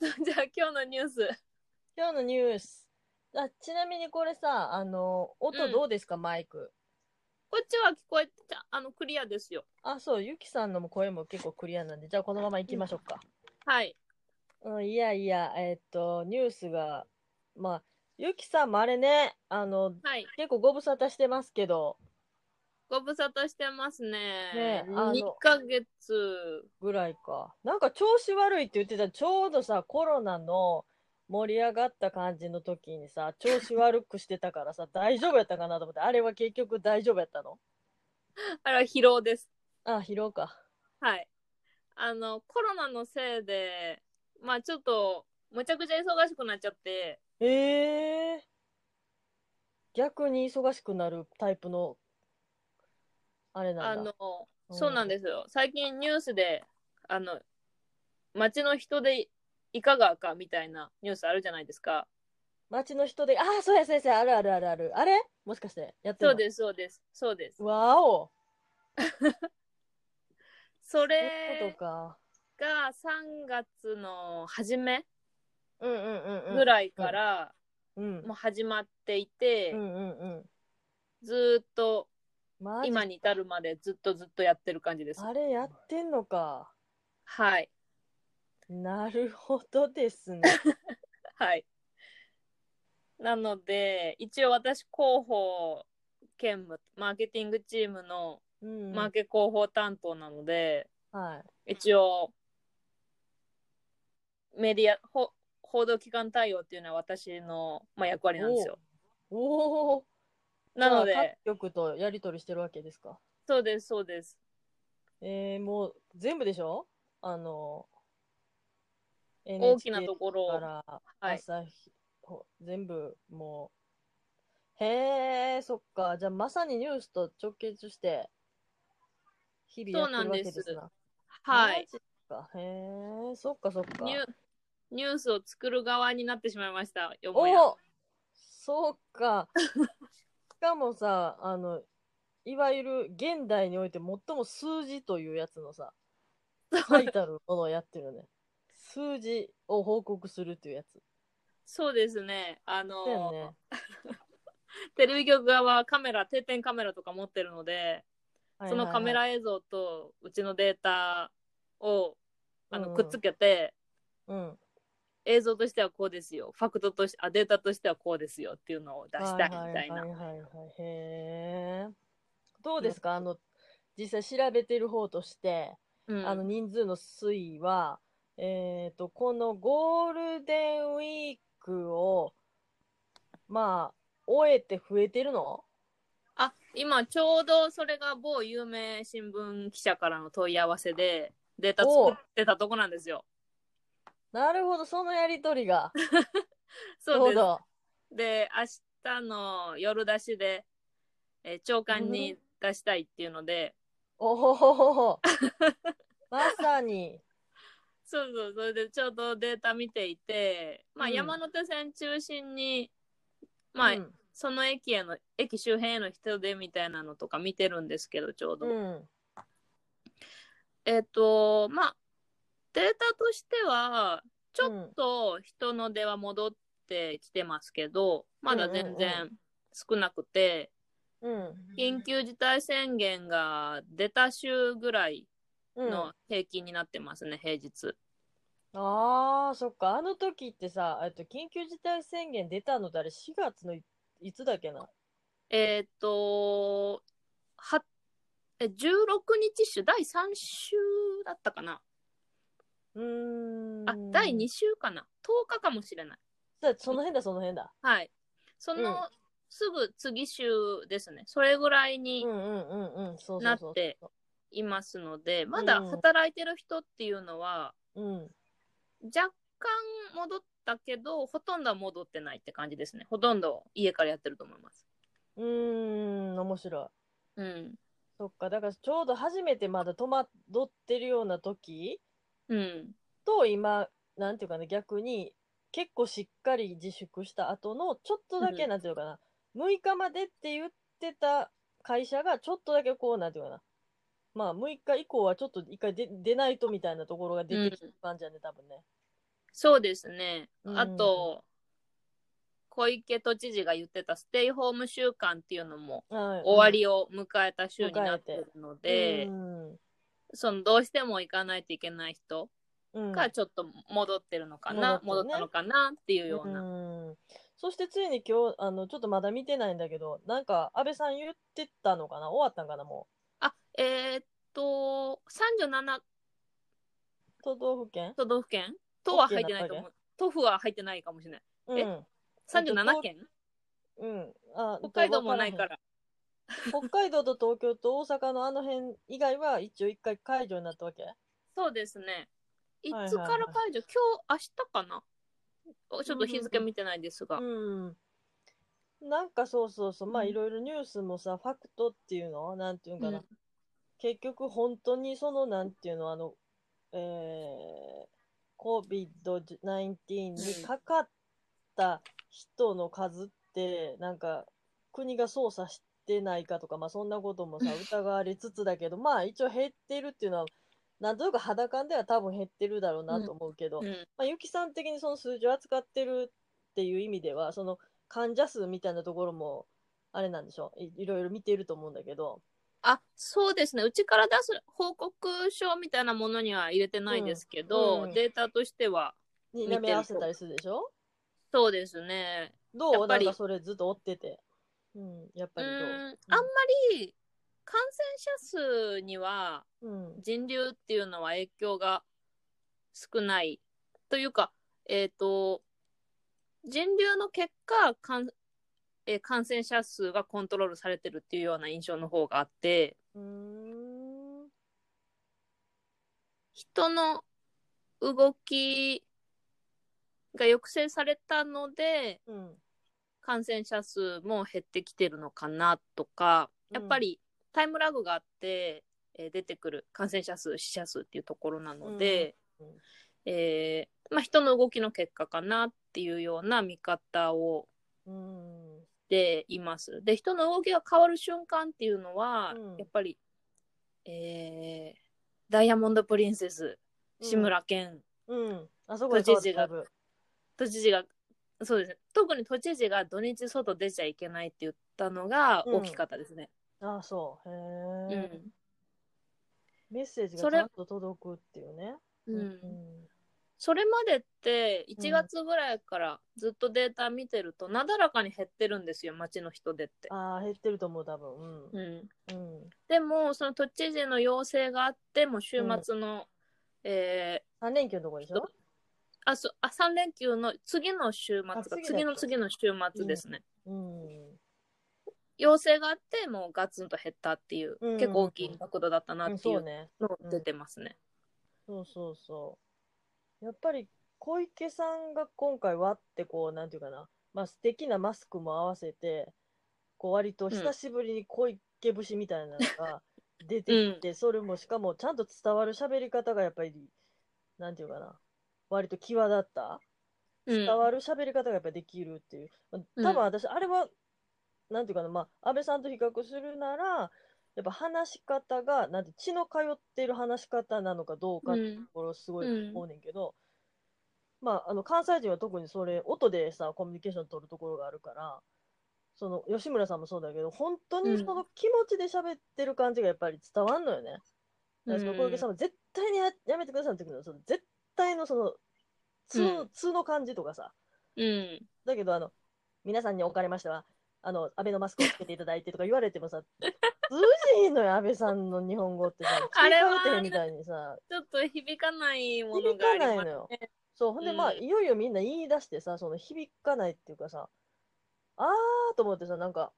と、じゃあ今日のニュース。今日のニュース。あちなみにこれさ、あの、音どうですか、マイク。こっちは聞こえてた、あの、クリアですよ。あ、そう、ゆきさんのも声も結構クリアなんで、じゃあこのまま行きましょうか。はい。うん、いやいや、えっと、ニュースが、まあ、ゆきさんもあれね、あの、はい。結構ご無沙汰してますけど、ご無沙汰してますね。ねあの2ヶ月。ぐらいか。なんか調子悪いって言ってた、ちょうどさ、コロナの盛り上がった感じの時にさ、調子悪くしてたからさ、大丈夫やったかなと思って、あれは結局大丈夫やったの？あれは疲労です。あ、疲労か。はい。あの、コロナのせいで、まあちょっと、むちゃくちゃ忙しくなっちゃって、ええ逆に忙しくなるタイプの、あれなんだ。あの、うんそうなんですよ。最近ニュースで、あの、街の人でいかがかみたいなニュースあるじゃないですか。街の人で、ああ、そうや、先生、あるあるあるある。あれ？もしかして、やってるそうです、そうです、そうです。わお そそういうれことか。が3月の初めうんうんうんうん。ぐらいからうん。もう始まっていて、うんうんうん。ずーっとマジ今に至るまでずっとずっとやってる感じです。あれやってんのか。はい。なるほどですね。はい。なので、一応私広報兼務、マーケティングチームのうん。マーケ広報担当なので、はい。一応、メディア、ほ報道機関対応っていうのは私の、まあ、役割なんですよ。おお。なので、各局とやり取りしてるわけですか？そうです、そうです。えー、もう全部でしょ？あの、大きなところを、からはい。朝日、ほ全部もう。へえ、そっか。じゃあまさにニュースと直結して、日々やってるわけですな。はい。へえ、そっかそっか。ニュニュースを作る側になってしまいました、よもや。おそうか。しかもさ、あの、いわゆる現代において最も数字というやつのさ、最たるものをやってるね。数字を報告するっていうやつ。そうですね。あの、ね。テレビ局側はカメラ、定点カメラとか持ってるので、そのカメはいラ映像とうちのデータをあのうんくっつけて、うん。映像としてはこうですよ、ファクトとして、あ、データとしてはこうですよっていうのを出したいみたいな。はいはいはいはい。へえ。どうですか？あの、実際調べてる方として、うんあの人数の推移は、えっ、と、このゴールデンウィークを、まあ、終えて増えてるの？あ、今ちょうどそれが某有名新聞記者からの問い合わせでデータ作ってたとこなんですよ。なるほど、そのやりとりが。そうです。ど。で、明日の夜出しで、えー長官に出したいっていうので、おほほほほ。まさに。そうそう、それでちょうどデータ見ていて、まあうん山手線中心に、まあ、うん。その駅への、駅周辺への人出みたいなのとか見てるんですけど、ちょうど。うん。えっ、と、まあ、データとしては、ちょうんっと人の出は戻ってきてますけど、まだ全うんうん然少なくて、うん。緊急事態宣言が出た週ぐらいうん。の平均になってますね、平日。ああ、そっか。あの時ってさ、えっと、緊急事態宣言出たのってあれ4月のいいつだっけな？えっ、と、は、え、16日週、第3週だったかな？うーん。あ、第2週かな ?10 日かもしれない。その辺だ、その辺だ。はい。その、うんすぐ次週ですね。それぐらいにうんうんうんうん。そうそうそう。なっていますので、まだ働いてる人っていうのは、うん。若干戻ったけど、ほとんどは戻ってないって感じですね。ほとんど家からやってると思います。うーん、面白い。うん。そっか、だからちょうど初めてまだ戸惑ってるような時うん。と今、なんていうかな、逆に結構しっかり自粛した後のちょっとだけ、うんなんていうかな、6日までって言ってた会社がちょっとだけこう、なんていうかな、まあ6日以降はちょっと一回出出ないとみたいなところが出てきた感じやね、多分ね。そうですね。うんあと、小池都知事が言ってたステイホーム週間っていうのもはい終わりを迎えた週になってるので、うんそのどうしても行かないといけない人うん。がちょっと戻ってるのかな、戻戻っね。ったのかなっていうような。うんそしてついに今日あのちょっとまだ見てないんだけどなんか安倍さん言ってたのかな？終わったんかな？もあ、えーっと、37う都道府県？都道府県？都は入ってないと思う。都府は入ってないかもしれない。えうん37県？うん。あ北海道もないから。北海道と東京と大阪のあの辺以外は一応一回解除になったわけ？そうですね。いはいはいつから解除、今日、明日かな？ちょっと日付見てないですが。うん。なんかそうそうそう。まあうんいろいろニュースもさファクトっていうの？なんていうんかな、うん。結局本当にそのなんていうの？あのえー、COVID-19 にかかった人の数ってなんか国が操作してないかとかまあそんなこともさ疑われつつだけどまあ一応減ってるっていうのはなんとなく肌感では多分減ってるだろうなと思うけど、うん。まあ、ゆきさん的にその数字を扱ってるっていう意味ではその患者数みたいなところもあれなんでしょいいろいろ見てると思うんだけど、あ、そうですね。うちから出す報告書みたいなものには入れてないですけど、うんうんデータとしては、に見てる舐め合わせたりするでしょ？そうですね。どう？やっぱりなんかそれずっと追ってて。うん、やっぱうりどう？ーん、あんまり感染者数にはうん。人流っていうのは影響が少ない。というか、えっ、と、人流の結果、かんえー感染者数がコントロールされてるっていうような印象の方があって。人の動きが抑制されたので、うん。感染者数も減ってきてるのかなとか、やっぱりタイムラグがあって、えー出てくる感染者数、死者数っていうところなので、うんうんえーまあ、人の動きの結果かなっていうような見方をうん。しています。で、人の動きが変わる瞬間っていうのは、うんやっぱり、えーダイヤモンド・プリンセス、志村けん、うん。あそこで変わっただいぶ都知事が、そうですね、特に都知事が土日外出ちゃいけないって言ったのが大きかったですね。ああ、そう。へうん。え、メッセージがちゃんと届くっていうね。うんそれまでってうん1月ぐらいからずっとデータ見てると、なだらかに減ってるんですよ、街の人出って。ああ、減ってると思う、多分。うん、うん。うん。でも、その都知事の要請があって、もう週末の、えー3連休のとこでしょ？あそあ3連休の次の週末があ次の次の週末ですね。うん。要請があって、もうガツンと減ったっていう、うん結構大きいインパクトだったなうんっていう。の出てますね。そうそうそう。やっぱり小池さんが今回割ってこう、なんていうかな、まあ素敵なマスクも合わせて、こう割と久しぶりに小池節みたいなのが出てきて、それもしかもちゃんと伝わる喋り方がやっぱり、なんていうかな、割と際立った。うん伝わる喋り方がやっぱりできるっていう。まあうん多分私、あれは、なんていうかな、まあ、安倍さんと比較するなら、やっぱ話し方が、なんて、血の通っている話し方なのかどうかっていうところすごい思うねんけど、まあ、あの、関西人は特にそれ、音でさ、コミュニケーション取るところがあるから、その、吉村さんもそうだけど、本当にその気持ちで喋ってる感じがやっぱり伝わんのよね。だからその小池さんも絶対にややめてくださいって言うけど、その絶対のその、通の、うん通の感じとかさ、うん。だけど、あの、皆さんにおかれましては、あの、安倍のマスクをつけていただいてとか言われてもさ、通じひんのよ、安倍さんの日本語ってさ、あれみたいにさ、ちょっと響かないもの響かがありますないのよ。そう、ほんで、まあ、うんいよいよみんな言い出してさ、その響かないっていうかさ、あーと思ってさ、なんか、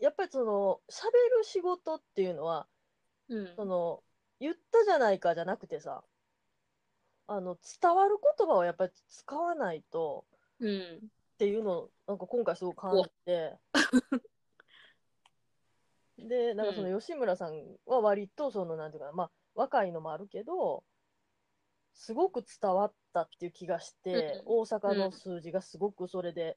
やっぱりその、喋る仕事っていうのは、うん。その、言ったじゃないかじゃなくてさ、あの、伝わる言葉をやっぱり使わないと、うん。っていうのをなんか今回すごく感じてでなんかその吉村さんは割とそのなんていうかなまあ若いのもあるけどすごく伝わったっていう気がして、大阪の数字がすごくそれで、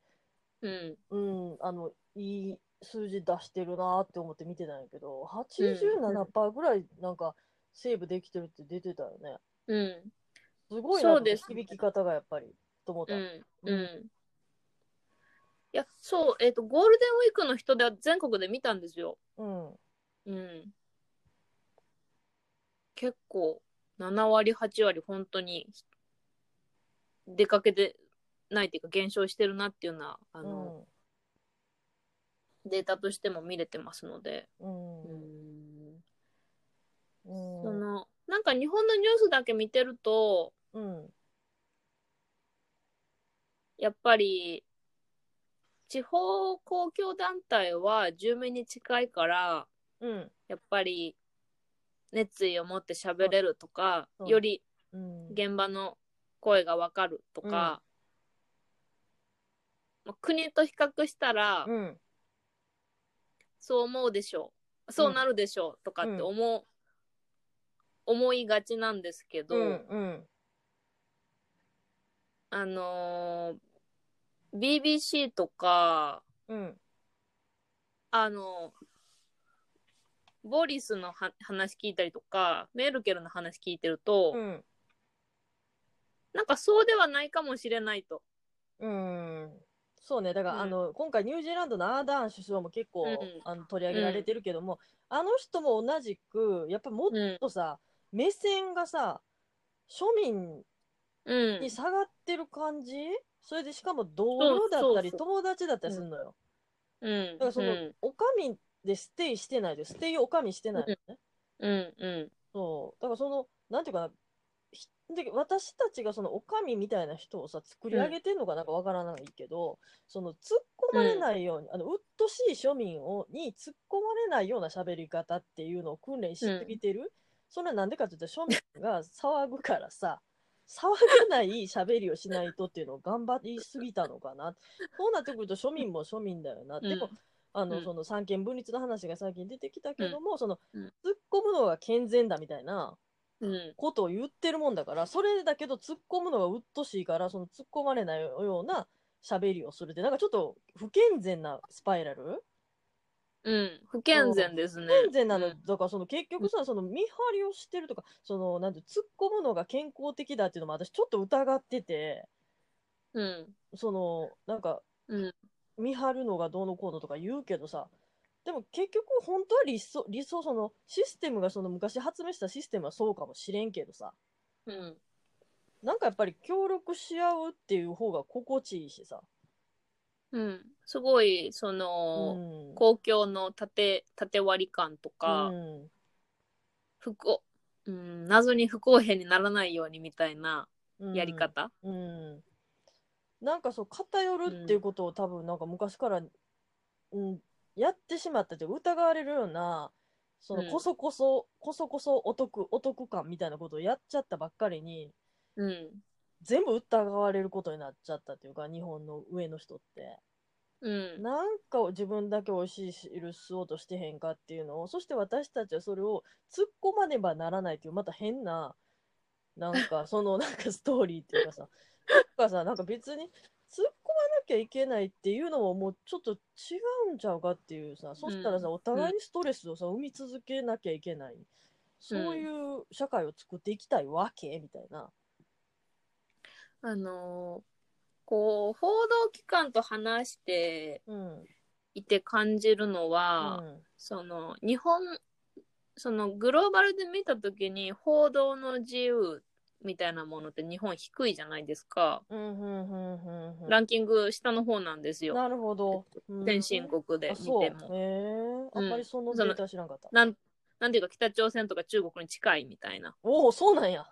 うん。うん、あのいい数字出してるなって思って見てたんやけど87%ぐらいなんかセーブできてるって出てたよね。うん。すごいなそうです響き方がやっぱり、と思った。うん。うん。いや、そう、えっ、と、ゴールデンウィークの人では全国で見たんですよ。うん。うん。結構、7割、8割、本当に、出かけてないっていうか、減少してるなっていうのは、あうの、ん。データとしても見れてますので。う。ん。うんその、なんか日本のニュースだけ見てると、うん。やっぱり、地方公共団体は住民に近いから、うん。やっぱり熱意を持って喋れるとか、そうよりうん。現場の声がわかるとか、まあ国と比較したら、うん。そう思うでしょう、そうなるでしょうとかって思う、思いがちなんですけど、うん。うん。あのー BBC とか、うん。あのボリスのは話聞いたりとか、メルケルの話聞いてると、うん。なんかそうではないかもしれないと。うん。そうね。だから、うんあの、今回ニュージーランドのアーダーン首相も結構、うんあの取り上げられてるけども、あの人も同じく、やっぱもっうん。とさ、目線がさ、庶民うんに。下がってる感じ、それでしかも同僚だったりそうそう友達だったりするのよ。うん。だからその、うん。おかみでステイしてないで、ステイおかみしてないのね。うん。うん。そう。だからその、なんていうかな、ひで私たちがそのおかみみたいな人をさ、作り上げてんのかなんかわからないけど、その突っ込まれないように、あの、うっとしい庶民をに突っ込まれないような喋り方っていうのを訓練しすぎてる。それはなんでかって言ったら庶民が騒ぐからさ、騒がない喋りをしないとっていうのを頑張りすぎたのかな。そうなってくると庶民も庶民だよな。でも、あの、うんその三権分立の話が最近出てきたけども、その、うん突っ込むのが健全だみたいなうん。ことを言ってるもんだから、それだけど突っ込むのがうっとしいから、その突っ込まれないような喋りをするって、なんかちょっと不健全なスパイラルうん。不健全ですね。不健全なの、うんだからその結局さ、その見張りをしてるとか、その、なんて、突っ込むのが健康的だっていうのも私ちょっと疑ってて、うん。その、なんか、うん。見張るのがどうのこうのとか言うけどさ、でも結局本当は理想、理想、そのシステムがその昔発明したシステムはそうかもしれんけどさ、うん。なんかやっぱり協力し合うっていう方が心地いいしさ。うん。すごい、そうん。の、公共の縦、縦割り感とか、うん不公、うん、謎に不公平にならないようにみたいなうんやり方？うん。なんかそう、偏るっていうことを多分なんか昔から、うん、やってしまったって疑われるような、そのうんこそこそ、こそこそお得、お得感みたいなことをやっちゃったばっかりに、うん。全部疑われることになっちゃったっていうか、日本の上の人って。うん。なんか自分だけ美味しい汁吸おうとしてへんかっていうのを、そして私たちはそれを突っ込まねばならないっていう、また変な、なんかその なんかストーリーっていうかさ、なんかさ、なんか別に突っ込まなきゃいけないっていうのももうちょっと違うんちゃうかっていうさ、そしたらさ、うんお互いにストレスをさ、生み続けなきゃいけない。そういう社会を作っていきたいわけみたいな。あのーこう、報道機関と話してうん。いて感じるのは、うんその、日本、その、グローバルで見たときに、報道の自由みたいなものって日本低いじゃないですか。うん、うん、うん、うん。ランキング下の方なんですよ。なるほど。うん先進国で見ても。えあんまりそのデータ知らんかった。なん、なんていうか北朝鮮とか中国に近いみたいな。おお、そうなんや。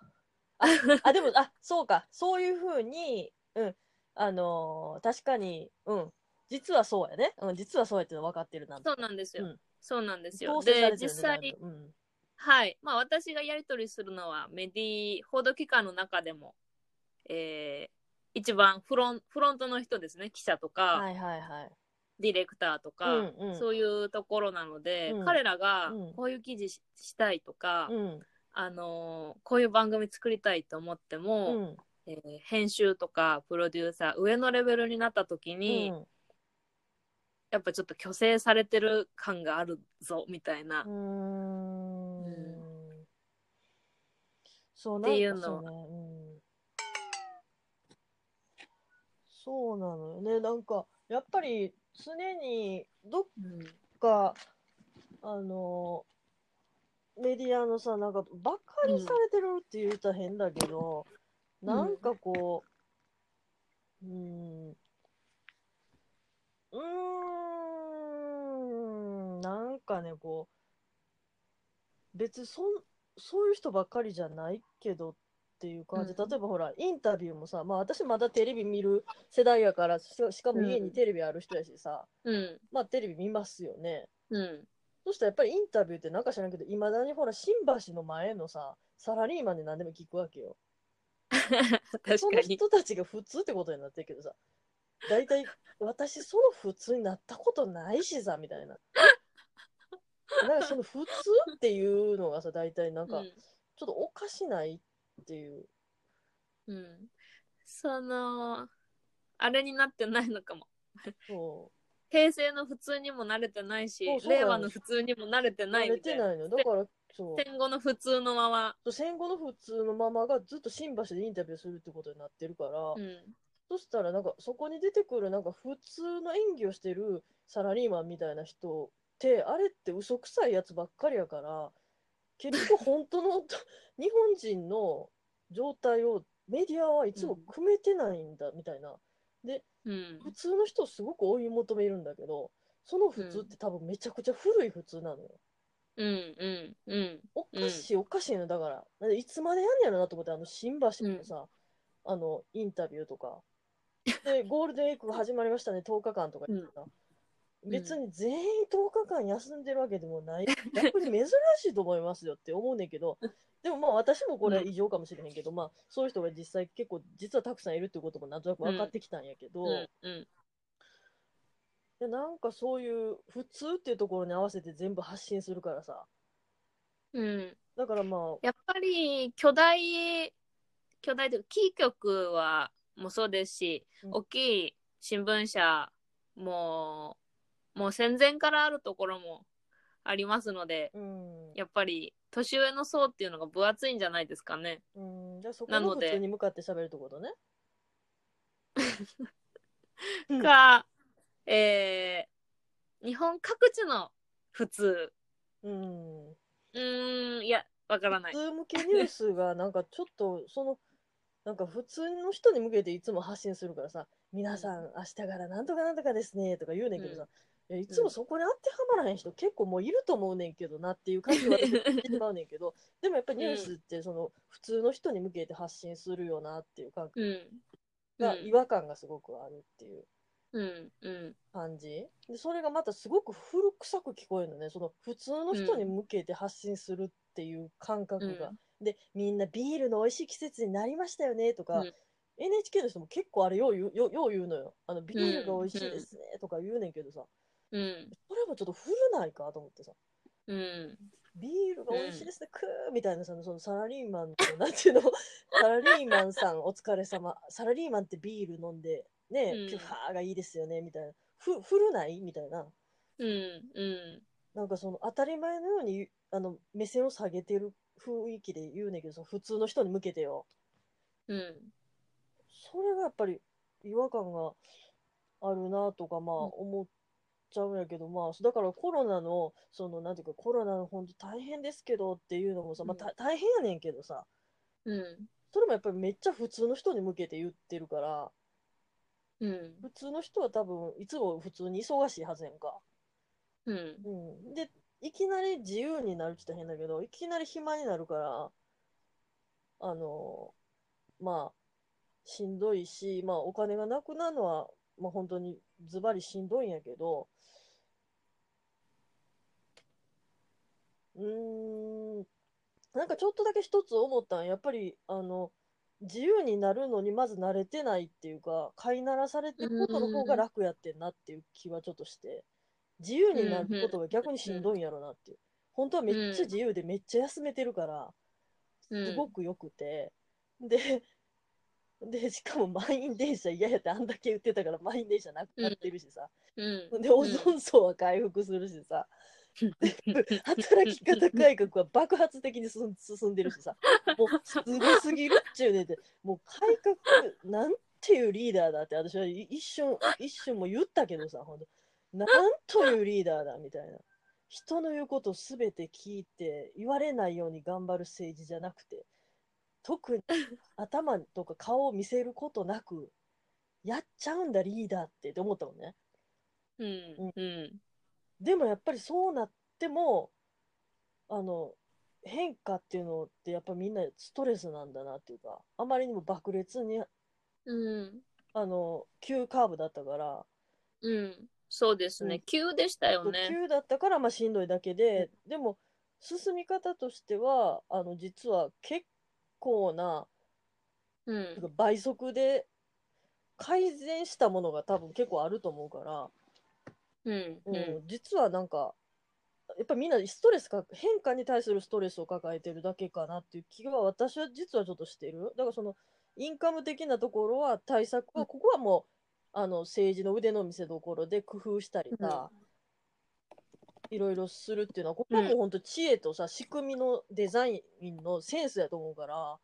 あ、あ、でも、あ、そうか。そういうふうに、うん。あのー確かに、うん。実はそうやね。うん、実はそうやっての分かってるな。そうなんですよ。うんそうなんですよ。で、実際、うん。はい。まあ私がやり取りするのはメディ、報道機関の中でも、えー、一番フロンフロントの人ですね。記者とか、はいはいはい。ディレクターとか、うんうんそういうところなので、うん彼らがうんこういう記事ししたいとか、うん。あのこういう番組作りたいと思っても、うんえー、編集とかプロデューサー上のレベルになった時に、うん、やっぱちょっと虚勢されてる感があるぞみたいな。うん,う、そうなっていうのは。そうなのよね。なんか、やっぱり常にどっか、うん、あの、メディアのさ、なんか、ばっかりされてるって言うたら変だけど、んなんかこう、うーん、うーん、なんかね、こう、別にそん、そういう人ばっかりじゃないけどっていう感じ。うん例えばほら、インタビューもさ、まあ私まだテレビ見る世代やから、ししかも家にテレビある人やしさ、うん。まあテレビ見ますよね。うん。そしたらやっぱりインタビューってなんか知らんけど、いまだにほら、新橋の前のさ、サラリーマンで何でも聞くわけよ。確そのかに。人たちが普通ってことになってるけどさ、大体、私その普通になったことないしさ、みたいな。なんかその普通っていうのがさ、大体なんか、ちょっとおかしないっていう。うん。うん。その、あれになってないのかも。そ平成の普通にも慣れてないしそうそうなの令和の普通にも慣れてう。ない慣れみたいなてないの。だから、そう。戦後の普通のまま、戦後の普通のままがずっと新橋でインタビューするってことになってるから、うん、そしたらなんかそこに出てくるなんか普通の演技をしてるサラリーマンみたいな人ってあれって嘘くさいやつばっかりやから結局本当の日本人の状態をメディアはいつも組めてないんだみたいな。でうん。普通の人をすごく追い求めるんだけどその普通って多分めちゃくちゃ古い普通なのよ。うんうんうん。おかしいおかしいのだからいつまでやんねやろなと思ってあの新橋のさ、あのインタビューとか。で ゴールデンウィークが始まりましたね10日間とか言ってた、ん。別に全員10日間休んでるわけでもない。逆に珍しいと思いますよって思うねんけどでもまあ私もこれは異常かもしれへんけど、まあそういう人が実際結構実はたくさんいるってこともなん。となく分かってきたんやけど、うんうん。でなんかそういう普通っていうところに合わせて全部発信するからさ。うん。だからまあやっぱり巨大巨大というかキー局はもそうですし、うん。大きい新聞社ももう戦前からあるところもありますのでうんやっぱり年上の層っていうのが分厚いんじゃないですかね。うんじゃあそこなの普通に向かって喋るってことね うんか、えー日本各地の普通。うんうーん、いや、わからない。普通向けニュースがなんかちょっとそのなんか普通の人に向けていつも発信するからさ「皆さん明日からなんとかなんとかですね」とか言うねんけどさ、いやいつもそこに当てはまらへん人結構もういると思うねんけどなっていう感じは してしまうねんけどでもやっぱりニュースってその普通の人に向けて発信するよなっていう感覚うん。が違和感がすごくあるっていう。うん、うん、感じ？でそれがまたすごく古臭く聞こえるのね。その普通の人に向けて発信するっていう感覚が、でみんなビールの美味しい季節になりましたよねとか、うん。NHK の人も結構あれよう言うよよう言うのよ。あのビールが美味しいですねとか言うねんけどさ、うん、それもちょっと古ないかと思ってさ。うん、ビールが美味しいですね、クーみたいなさそのサラリーマンのなんていうの？サラリーマンさんお疲れ様。サラリーマンってビール飲んでね、うん。ピュファーがいいですよねみたいな。ふ古ない？みたいな。うん、うん、なんかその当たり前のようにあの目線を下げてる雰囲気で言うねんけどその普通の人に向けてよ。うん、それがやっぱり違和感があるなとかまあうん。思っちゃうんやけど、まあだからコロナのそのなんていうかコロナの本当大変ですけどっていうのもさ、まあ、た大変やねんけどさうん、それもやっぱりめっちゃ普通の人に向けて言ってるからうん、普通の人は多分いつも普通に忙しいはずやんか。うん、うん、でいきなり自由になるって言ったら変だけどいきなり暇になるからあのまあしんどいし、まあ、お金がなくなるのは、まあ、本当にズバリしんどいんやけどうーんなんかちょっとだけ一つ思ったんやっぱりあの自由になるのにまず慣れてないっていうか飼いならされてることの方が楽やってんなっていう気はちょっとして自由になることが逆にしんどいんやろなっていう。本当はめっちゃ自由でめっちゃ休めてるからすごくよくて。ででしかも満員電車嫌やってあんだけ言ってたから満員電車なくなってるしさ、うん、でオゾン層は回復するしさ、働き方改革は爆発的に進んでるしさ、もうすごすぎるっちゅうねんて、もう改革なんていうリーダーだって私は一瞬、一瞬も言ったけどさ、ほんと、なんというリーダーだみたいな。人の言うことすべて聞いて、言われないように頑張る政治じゃなくて、特に頭とか顔を見せることなく、やっちゃうんだリーダーってって思ったもんね。うん。うん。でもやっぱりそうなっても、あの、変化っていうのってやっぱみんなストレスなんだなっていうか、あまりにも爆裂に、うん。あの、急カーブだったから、うん。そうですね。うん急でしたよね。急だったからまあしんどいだけで、でも進み方としては、あの、実は結構な、うん。倍速で改善したものが多分結構あると思うから、うん。うんう実はなんか、やっぱみんなストレスか、変化に対するストレスを抱えてるだけかなっていう気が私は実はちょっとしてる。だからその、インカム的なところは対策は、うんここはもう、あの、政治の腕の見せ所で工夫したりさ、いろいろするっていうのは、ここはもう本当知恵とさ、仕組みのデザインのセンスやと思うから、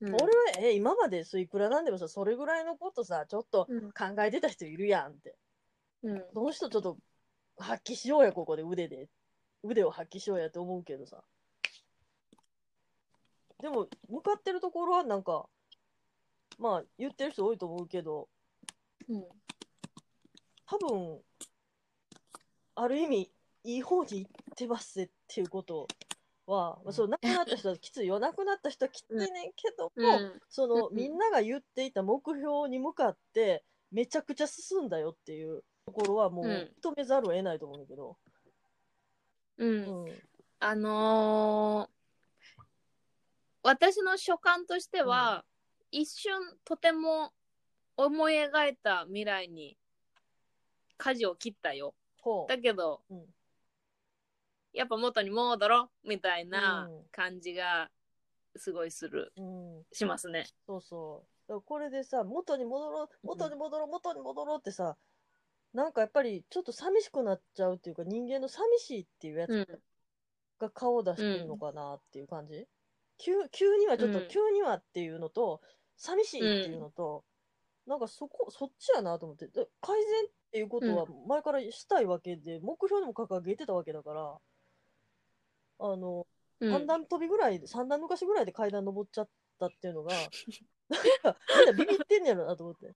ん。俺は、え、今までそういくらなんでもさ、それぐらいのことさ、ちょっとうん。考えてた人いるやんって。うん。その人ちょっと発揮しようや、ここで腕で。腕を発揮しようやって思うけどさ。でも、向かってるところはなんか、まあ、言ってる人多いと思うけど、うん。多分、ある意味、いい方に行ってますっていうことは、まあ、そう、亡くなった人はきついよ。亡くなった人はきついねんけども、うん。その、うんみんなが言っていた目標に向かって、めちゃくちゃ進んだよっていうところはもううん認めざるを得ないと思うんだけど。うん。うん。あのー私の所感としては、一瞬とても思い描いた未来に舵を切ったよ。だけど、うんやっぱ元に戻ろうみたいなうん。感じがすごいする、うん。しますね。そうそう。これでさ、元に戻ろう、元に戻ろう、元に戻ろうってさ、なんかやっぱりちょっと寂しくなっちゃうっていうか、人間の寂しいっていうやうん。つが顔を出してるのかなっていう感じ、急急にはちょっと、うん。急にはっていうのと、寂しいっていうのと、なんかそこ、そっちやなと思って。で改善っていうことは前からしたいわけで、目標にも掲げてたわけだから、あの、うん三段飛びぐらいで、三段抜かしぐらいで階段登っちゃったっていうのが、なんか、みんなビビってんねやろなと思って。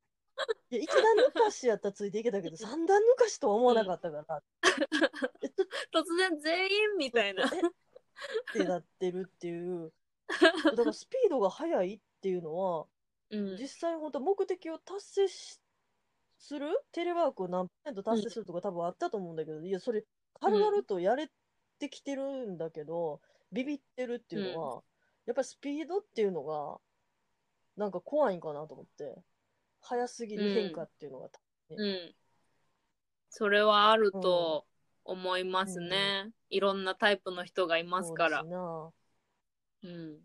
いや、一段抜かしやったらついていけたけど、三段抜かしとは思わなかったから、えっと、突然全員みたいな。え？ってなってるっていう。だからスピードが速いっていうのは、うん実際本当目的を達成しする？テレワークを何パーセント達成するとか多分あったと思うんだけど、いや、それ軽々とやれてきてるんだけど、ビビってるっていうのは、やっぱりスピードっていうのが、なんか怖いんかなと思って、速すぎる変化っていうのが、うん。それはあると思いますね。いろんなタイプの人がいますからそう。うん。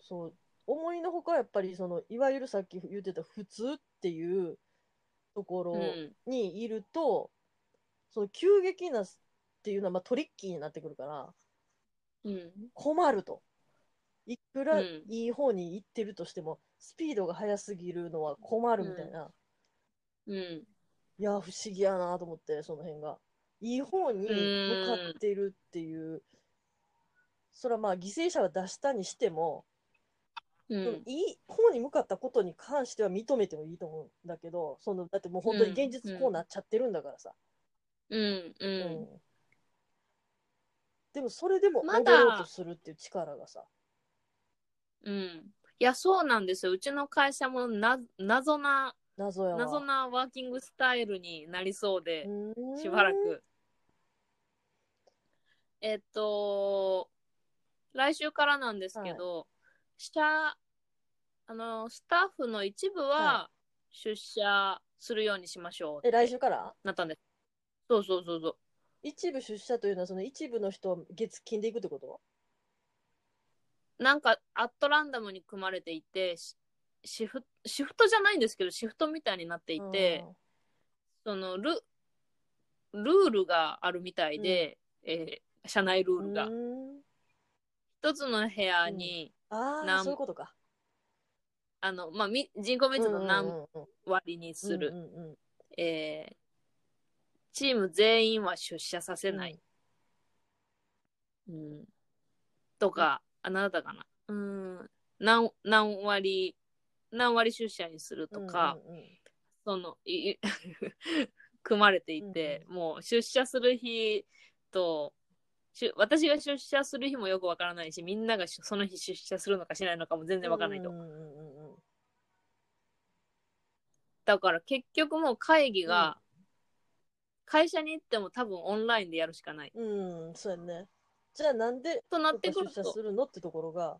そう、思いのほかやっぱりその、いわゆるさっき言ってた普通っていうところうん。にいると、その急激なっていうのはまあトリッキーになってくるから、うん。困ると。いくらうんいい方に行ってるとしても、スピードが速すぎるのは困るみたいな。うん。いや、不思議やなと思って、その辺が。いい方に向かってるっていう、それはまあ犠牲者は出したにしても、うん。いい方に向かったことに関しては認めてもいいと思うんだけど、そのだってもう本当に現実こうなっちゃってるんだからさ。うん。う。うんでもそれでもまだ戻ろうとするっていう力がさ。うん。いや、そうなんですよ。うちの会社もな謎な、謎やわ。謎なワーキングスタイルになりそうで、うーんしばらく。えっと、来週からなんですけど、社、あの、スタッフの一部はは出社するようにしましょうってえ、来週から？なったんです。そうそうそうそう。一部出社というのはその一部の人は月金で行くってこと？なんか、アットランダムに組まれていて、シシフシフトじゃないんですけど、シフトみたいになっていて、そのル、ルールがあるみたいで、えー社内ルールが。一つの部屋に、ああ、なんそういうことか。あの、まあ、み人口密度何うんうん割にする、うんうんうん。えーチーム全員は出社させない、うん。とか、あなたかな。うん。何何割、何割出社にするとか、うんうんうん。その、い 組まれていて、うんもう出社する日と、私が出社する日もよくわからないし、みんながしその日出社するのかしないのかも全然わからないと。うんうんうんうんだから結局もう会議が、会社に行っても多分オンラインでやるしかない。うん、うん、そうやね。じゃあなんでとなってくる出社と、するのってところが、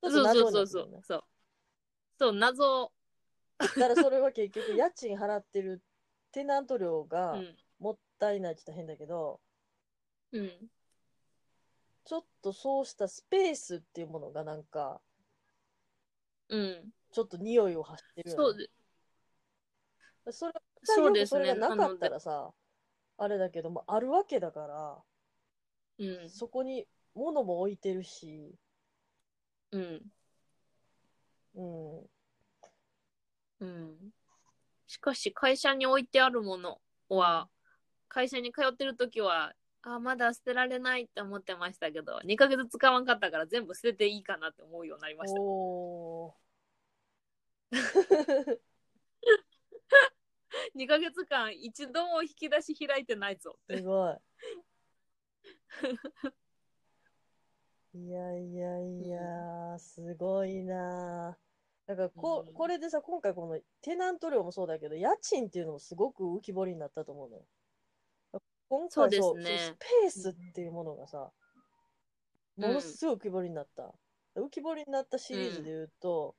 ちょそうそうそうそうそう。そう、謎、だからそれは結局家賃払ってるテナント料うがん。もったいないって言ったら変だけど、うん。ちょっとそうしたスペースっていうものがなんか、うん。ちょっと匂いを発してるよね。そうで、それそうですねそれがなかったらさ、あれだけども、あるわけだから、うん。そこに物も置いてるし、うん。うん、うん。しかし、会社に置いてあるものは、会社に通ってる時は、あ、まだ捨てられないって思ってましたけど、2ヶ月使わんかったから全部捨てていいかなって思うようになりました。おー。2ヶ月間一度も引き出し開いてないぞって。すごい。いやいやいや、すごいなだからこ、うんこれでさ、今回このテナント料もそうだけど、家賃っていうのもすごく浮き彫りになったと思うのよ。今そう回ですねそうスペースっていうものがさ、ものすごい浮き彫りになった。浮き彫りになったシリーズで言うと、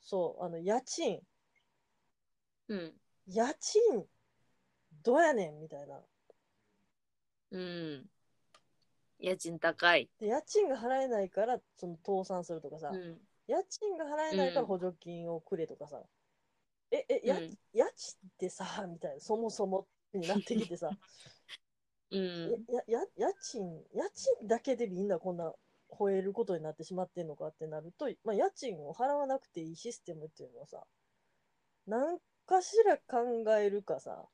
そう、あの、家賃、うん。家賃、どうやねんみたいな。うん。家賃高い。で、家賃が払えないから、その倒産するとかさ、うん。家賃が払えないから補助金をくれとかさ、え、え、や、うん家賃ってさ、みたいな、そもそもになってきてさ、うん。や、や、家賃、家賃だけでみんなこんな吠えることになってしまってんのかってなると、まあ、家賃を払わなくていいシステムっていうのはさ、なんかしら考えるかさ、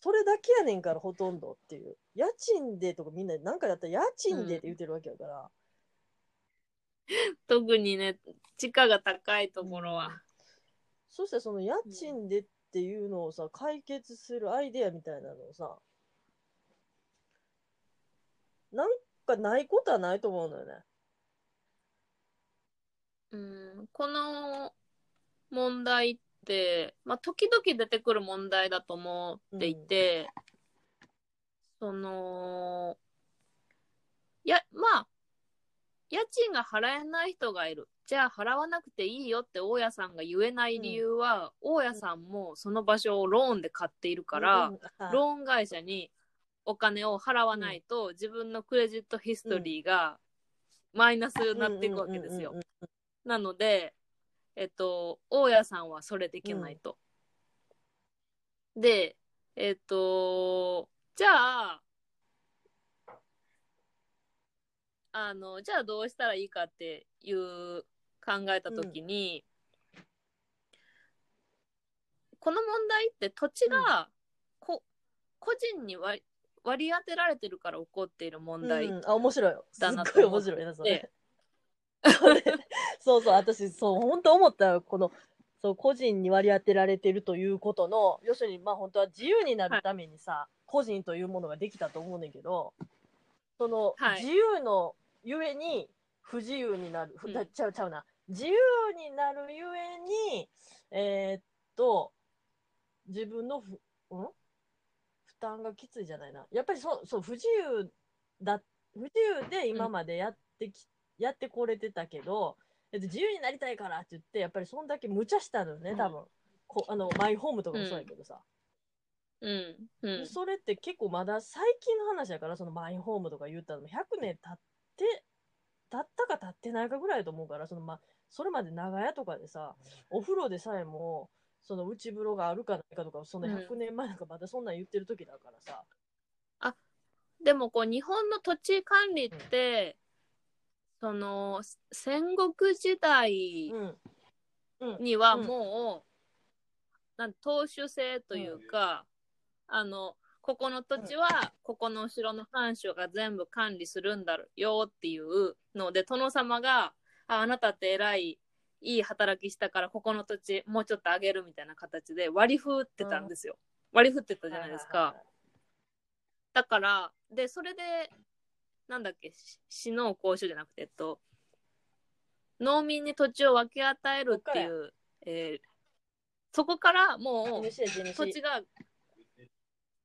それだけやねんからほとんどっていう。家賃でとかみんななんかやったら家賃でって言ってるわけやから、特にね、地価が高いところは。そしたらその家賃でっていうのをさ、解決するアイデアみたいなのをさ、なんかないことはないと思うのよね。うん。この問題って、まあ、時々出てくる問題だと思っていて、その、いや、まあ、家賃が払えない人がいる。じゃあ払わなくていいよって大家さんが言えない理由は、大家さんもその場所をローンで買っているから、うん、あローン会社にお金を払わないと、自分のクレジットヒストリーがマイナスになっていくわけですよ。うん。うん。うん。なので、えっと、大家さんはそれできないと。で、えっと、じゃあ、あの、じゃあどうしたらいいかっていう考えたときに、この問題って土地がこ、個人に割割り当てられてるから起こっている問題うんうんあ、面白いよ。すだっごいなと思って面白いな、それ。そうそう、私、そう、本当思ったよ。この、そう、個人に割り当てられてるということの、要するに、まあ本当は自由になるためにさ、個人というものができたと思うねんけど、その、はい自由のゆえに不自由になる、ふうんだちゃうちゃうな。自由になるゆえに、えーっと、自分のふ、ん？負担がきついじゃないな。やっぱりそう、そう、不自由だ、不自由で今までやってき、やってこれてたけど、えっと自由になりたいからって言って、やっぱりそんだけ無茶したのよね、多分。こあの、マイホームとかもそうやけどさ。うん。うん。それって結構まだ最近の話やから、そのマイホームとか言ったのも100年経って、経ったか経ってないかぐらいだと思うから、そのまあ、それまで長屋とかでさ、お風呂でさえも、その内風呂があるかないかとか、その100年前なんかまだそんなん言ってる時だからさ。でもこう日本の土地管理って、その戦国時代。にはうん。もう、なん投手制というか、あのここの土地はここのお城の藩主が全部管理するんだよっていうので殿様がああなたって偉いいい働きしたからここの土地もうちょっとあげるみたいな形で割り振ってたんですよ、割り振ってたじゃないですか、だからでそれでなんだっけ？し死の交渉じゃなくてえっと農民に土地を分け与えるっていうえーそこからもう。土地が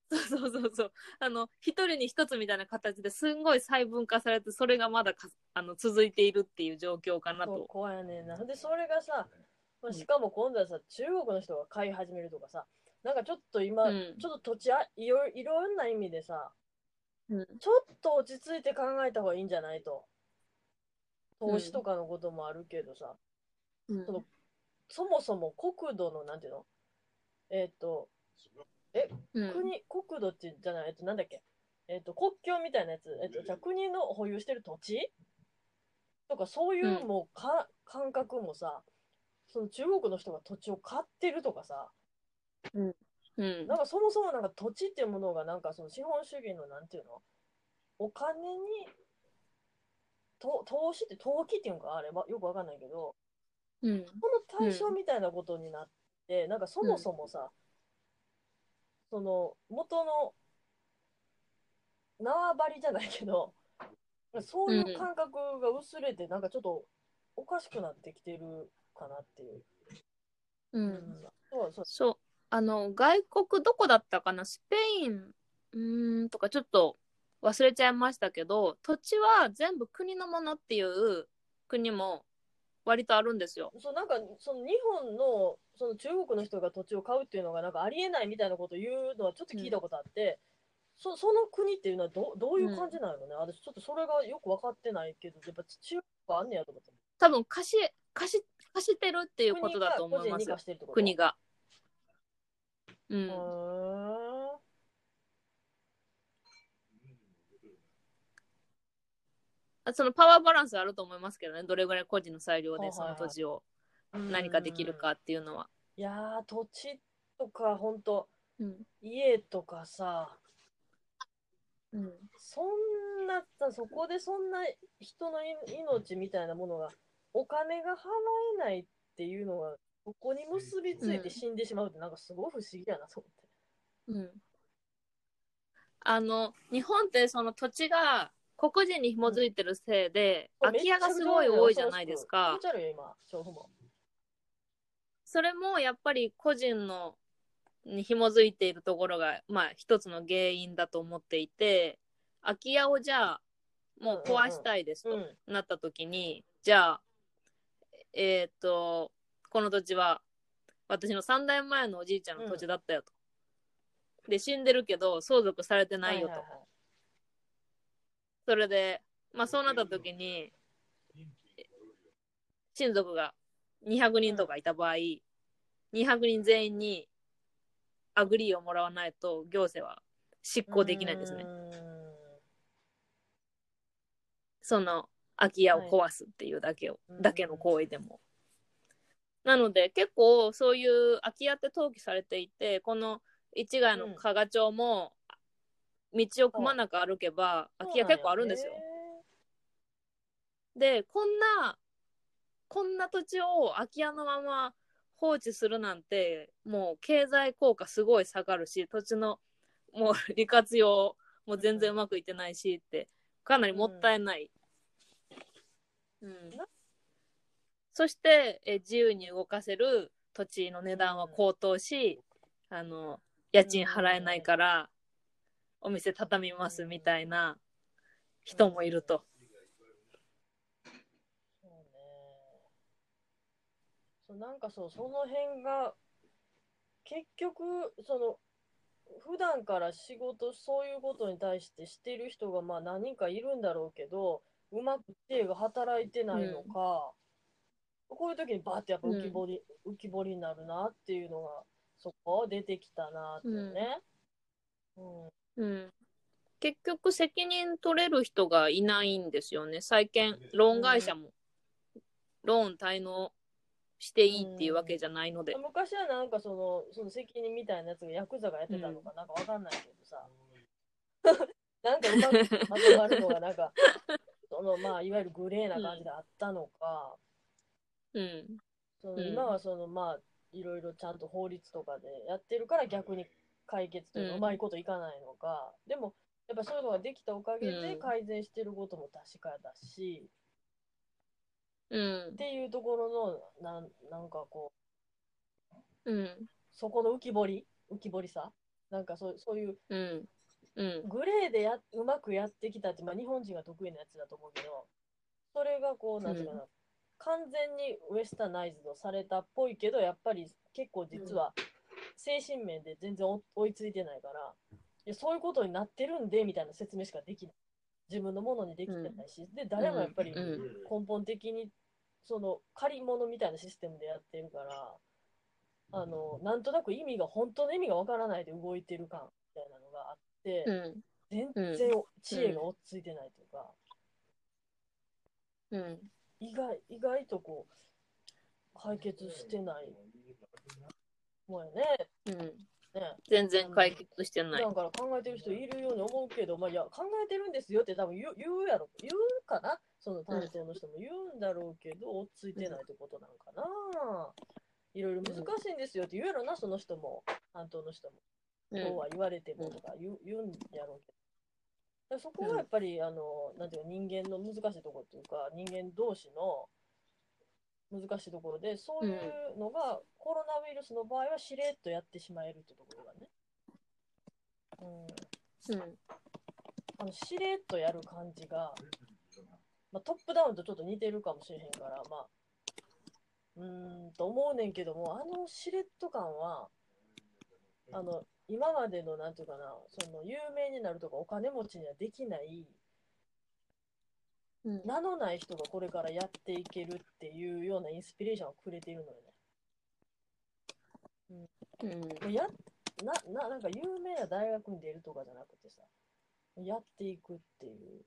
そうそうそうそうあの一人に一つみたいな形ですんごい細分化されてそれがまだかあの続いているっていう状況かなと。怖いねんな。で、それがさ、まあしかも今度はさ、中国の人が買い始めるとかさ、なんかちょっと今、うんちょっと土地あいろいろんな意味でさ、うん。ちょっと落ち着いて考えた方がいいんじゃないと。投資とかのこともあるけどさ、うん。そのそもそも国土の、なんていうの？えっ、と、うん。国、国土ってじゃない、えっと、なんだっけ？えっと、国境みたいなやつ、えっと、じゃあ国の保有してる土地？とか、そういううん。もうか、感覚もさ、その中国の人が土地を買ってるとかさ、うんなんかそもそもなんか土地っていうものがなんかその資本主義のなんていうのお金に、と投資って投機っていうのかあれはよくわかんないけど、うん。この対象みたいなことになって、なんかそもそもさ、その元の縄張りじゃないけど、そういう感覚が薄れて、なんかちょっとおかしくなってきてるかなっていう。うん。そう。そう。あの外国どこだったかな？スペイン？うーんとかちょっと忘れちゃいましたけど土地は全部国のものっていう国も割とあるんですよ。そうなんかその日本のその中国の人が土地を買うっていうのがなんかありえないみたいなことを言うのはちょっと聞いたことあって、そその国っていうのはどどういう感じなの？ね、私ちょっとそれがよく分かってないけどやっぱ中国あんねやと思って。多分貸し貸し貸してるっていうことだと思います国がう、うんそのパワーバランスあると思いますけどね。どれぐらい個人の裁量でその土地を何かできるかっていうのは。いやー土地とか本当うん。家とかさうん。そんなさそこでそんな人のい命みたいなものがお金が払えないっていうのがここに結びついて死んでしまうってなんかすごい不思議やなと思って。うんあの日本ってその土地が黒人に紐づいてるせいで、空き家がすごい多いじゃないですか気持ち悪いよ、今、も。それもやっぱり個人のに紐づいているところがまあ一つの原因だと思っていて空き家をじゃあもう壊したいですとうん。なった時に、じゃあえっ、とこの土地は私の3代前のおじいちゃんの土地だったよと、で死んでるけど相続されてないよと、はいはいはい。それでまあそうなった時に親族が200人とかいた場合、200人全員にアグリーをもらわないと行政は執行できないんですね。その空き家を壊すっていうだけを、はいだけの行為でも。なので結構そういう空き家って登記されていてこの市ヶ谷の加賀町も道をくまなく歩けば空き家結構あるんですよ。でこんなこんな土地を空き家のまま放置するなんてもう経済効果すごい下がるし土地のもう 利活用も全然うまくいってないしってかなりもったいない。うんなそしてえ自由に動かせる土地の値段は高騰し、あの家賃払えないからお店畳みますみたいな人もいると。そうね。そうなんかそう、その辺が、結局、その、普段から仕事、そういうことに対してしてる人がまあ何人かいるんだろうけど、うまく知恵が働いてないのか、こういう時にバーってやっぱ浮き彫り、浮き彫りになるなっていうのが、そこ出てきたなっていうね。うん。うん、結局責任取れる人がいないんですよね。債権、ローン会社も、ローン滞納していいっていうわけじゃないので。昔はなんかその、その責任みたいなやつがヤクザがやってたのかなんかわかんないけどさ、なんかうまくまとまるのがなんか、そのまあ、いわゆるグレーな感じであったのか、うん。そのうん今はそのまあ、いろいろちゃんと法律とかでやってるから逆に解決というか、うまいこといかないのか、でも、やっぱそういうのができたおかげでうん改善してることも確かだし、うんっ。ていうところの、なんなんかこう、うん。そこの浮き彫り？浮き彫りさ？なんかそうそういううん。うん。グレーでやうまくやってきたって、まあ、日本人が得意なやつだと思うけどそれがこうなんていうかな、完全にウエスタナイズドされたっぽいけどやっぱり結構実は精神面で全然追追いついてないからいやそういうことになってるんでみたいな説明しかできない。自分のものにできてないし、で誰もやっぱりうん。根本的にその借り物みたいなシステムでやってるからあのなんとなく意味が本当の意味がわからないで動いてる感みたいなのがあって、うん。全然知恵が追っついてないというか、うん。意外意外とこう解決してない。もんやね。うん。ね。全然解決してない。だから考えてる人いるように思うけど、まあ、いや考えてるんですよって多分言う言うやろ。言うかな？その担当の人も。言うんだろうけど、追っついてないってことなんかな、いろいろ難しいんですよって言うやろなその人も。担当の人も。うん。そうは言われてもとか言う,、言うんやろうけどそこがやっぱり、あのなんていうか人間の難しいところっていうか人間同士の難しいところでそういうのが、コロナウイルスの場合はしれっとやってしまえるってところがね、うん、うん。あのしれっとやる感じが、まあ、トップダウンとちょっと似てるかもしれへんからまあうーんと思うねんけどもあのしれっと感はあの今までのなんていうかなその有名になるとかお金持ちにはできないうん。名のない人がこれからやっていけるっていうようなインスピレーションをくれているのよね。うん。やなななんか有名な大学に出るとかじゃなくてさやっていくっていう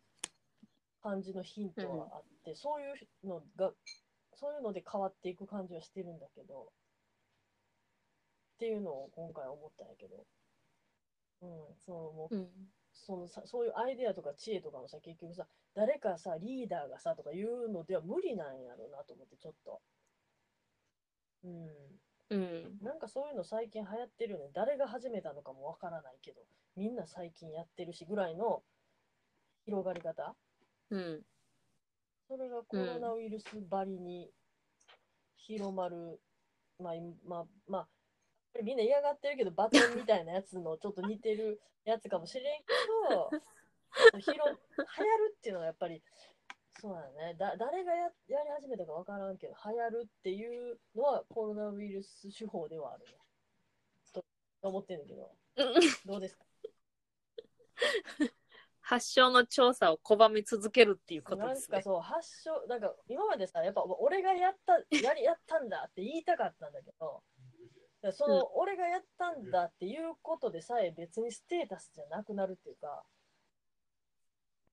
感じのヒントはあって、そういうのがそういうので変わっていく感じはしてるんだけどっていうのを今回思ったんやけど、うん、そのもううん。そのさそういうアイデアとか知恵とかもさ結局さ誰かさリーダーがさとか言うのでは無理なんやろうなと思ってちょっと。うんうん。なんかそういうの最近流行ってるよね。誰が始めたのかもわからないけど、みんな最近やってるしぐらいの広がり方。うん。それがコロナウイルスばりに広まる。まあ、今まあ、まあ、みんな嫌がってるけど、バトンみたいなやつのちょっと似てるやつかもしれんけど、広、流行るっていうのがやっぱり、そうだね。だ誰がややり始めたかわからんけど、流行るっていうのはコロナウイルス手法ではあるね。と思ってんだけど、どうですか？発祥の調査を拒み続けるっていうことですね。なんかそう、発症、なんか今までさ、やっぱ俺がやった、やりやったんだって言いたかったんだけど、らその、俺がやったんだっていうことでさえ別にステータスじゃなくなるっていうか、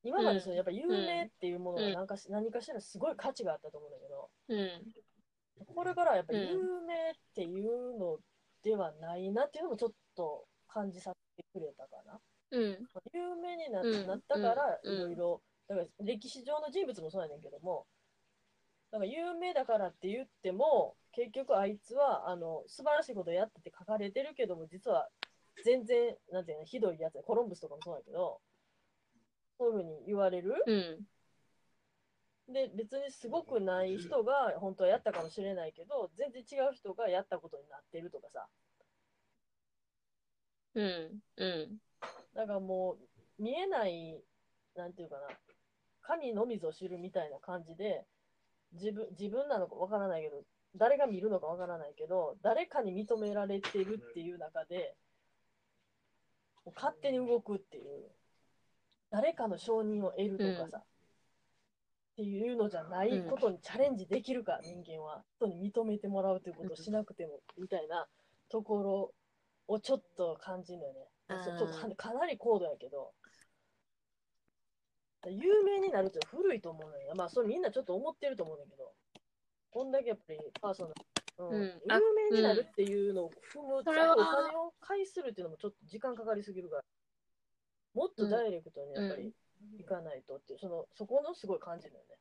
今までそのやっぱ有名っていうものが何かし,、何かしらすごい価値があったと思うんだけど、うん。これからはやっぱり有名っていうのではないなっていうのもちょっと感じさせてくれたかな。うん。有名にな,、ったからうん。いろいろだから歴史上の人物もそうやねんけどもだから有名だからって言っても結局あいつはあの素晴らしいことやってて書かれてるけども実は全然なんていうのひどいやつやコロンブスとかもそうやけどそういうふうに言われるうん。で別にすごくない人が本当はやったかもしれないけど全然違う人がやったことになってるとかさうん。うん。だからもう見えないなんていうかな神のみぞ知るみたいな感じで自分自分なのかわからないけど誰が見るのかわからないけど誰かに認められてるっていう中で勝手に動くっていう誰かの承認を得るとかさ、っていうのじゃないことにチャレンジできるか、人間は。人に認めてもらうということをしなくてもみたいなところをちょっと感じるのよね。ちょっとかかなり高度やけど、有名になるって古いと思うのよ。まあ、それみんなちょっと思ってると思うんだけど、こんだけやっぱりパーソナル。うん。うん。あ有名になるっていうのを踏む、それはお金を返するっていうのもちょっと時間かかりすぎるから、もっとダイレクトにやっぱり行かないとっていう、そのそこのすごい感じるよね。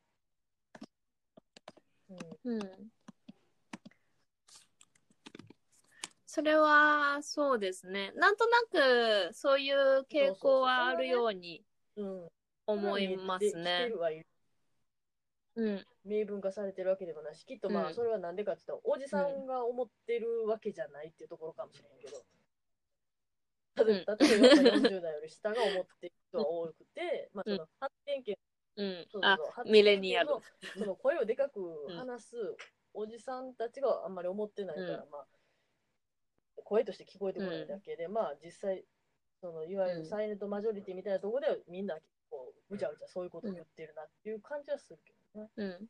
うん。うん。それはそうですね。なんとなくそういう傾向はあるように。うん、思いますね。うん。明文化されてるわけでもないし、きっとまうんあそれはなんでかって言ったら、おじさんが思ってるわけじゃないっていうところかもしれんけど、例えばやっぱ40代より下が思ってる人は多くて、まあその発言権、うんそう。あそう、発ミレニアルのその声をでかく話すおじさんたちがあんまり思ってないから、うまあ、声として聞こえてこないだけで、まあ実際、そのいわゆるサイレントマジョリティみたいなところではみんなこううちゃうちゃそういうことを言ってるなっていう感じはするけどね。うん。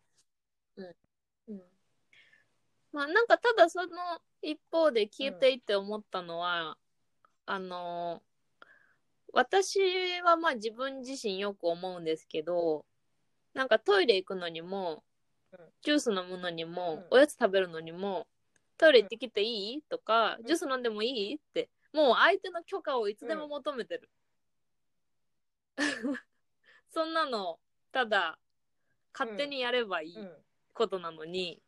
うん。うん。まあなんかただその一方で聞いていて思ったのは、あの私はまあ自分自身よく思うんですけどなんかトイレ行くのにも、うん。ジュース飲むのにも、うん。おやつ食べるのにもトイレ行ってきていい？とか、ん。ジュース飲んでもいい？ってもう相手の許可をいつでも求めてる、そんなのただ勝手にやればいいうん。ことなのに、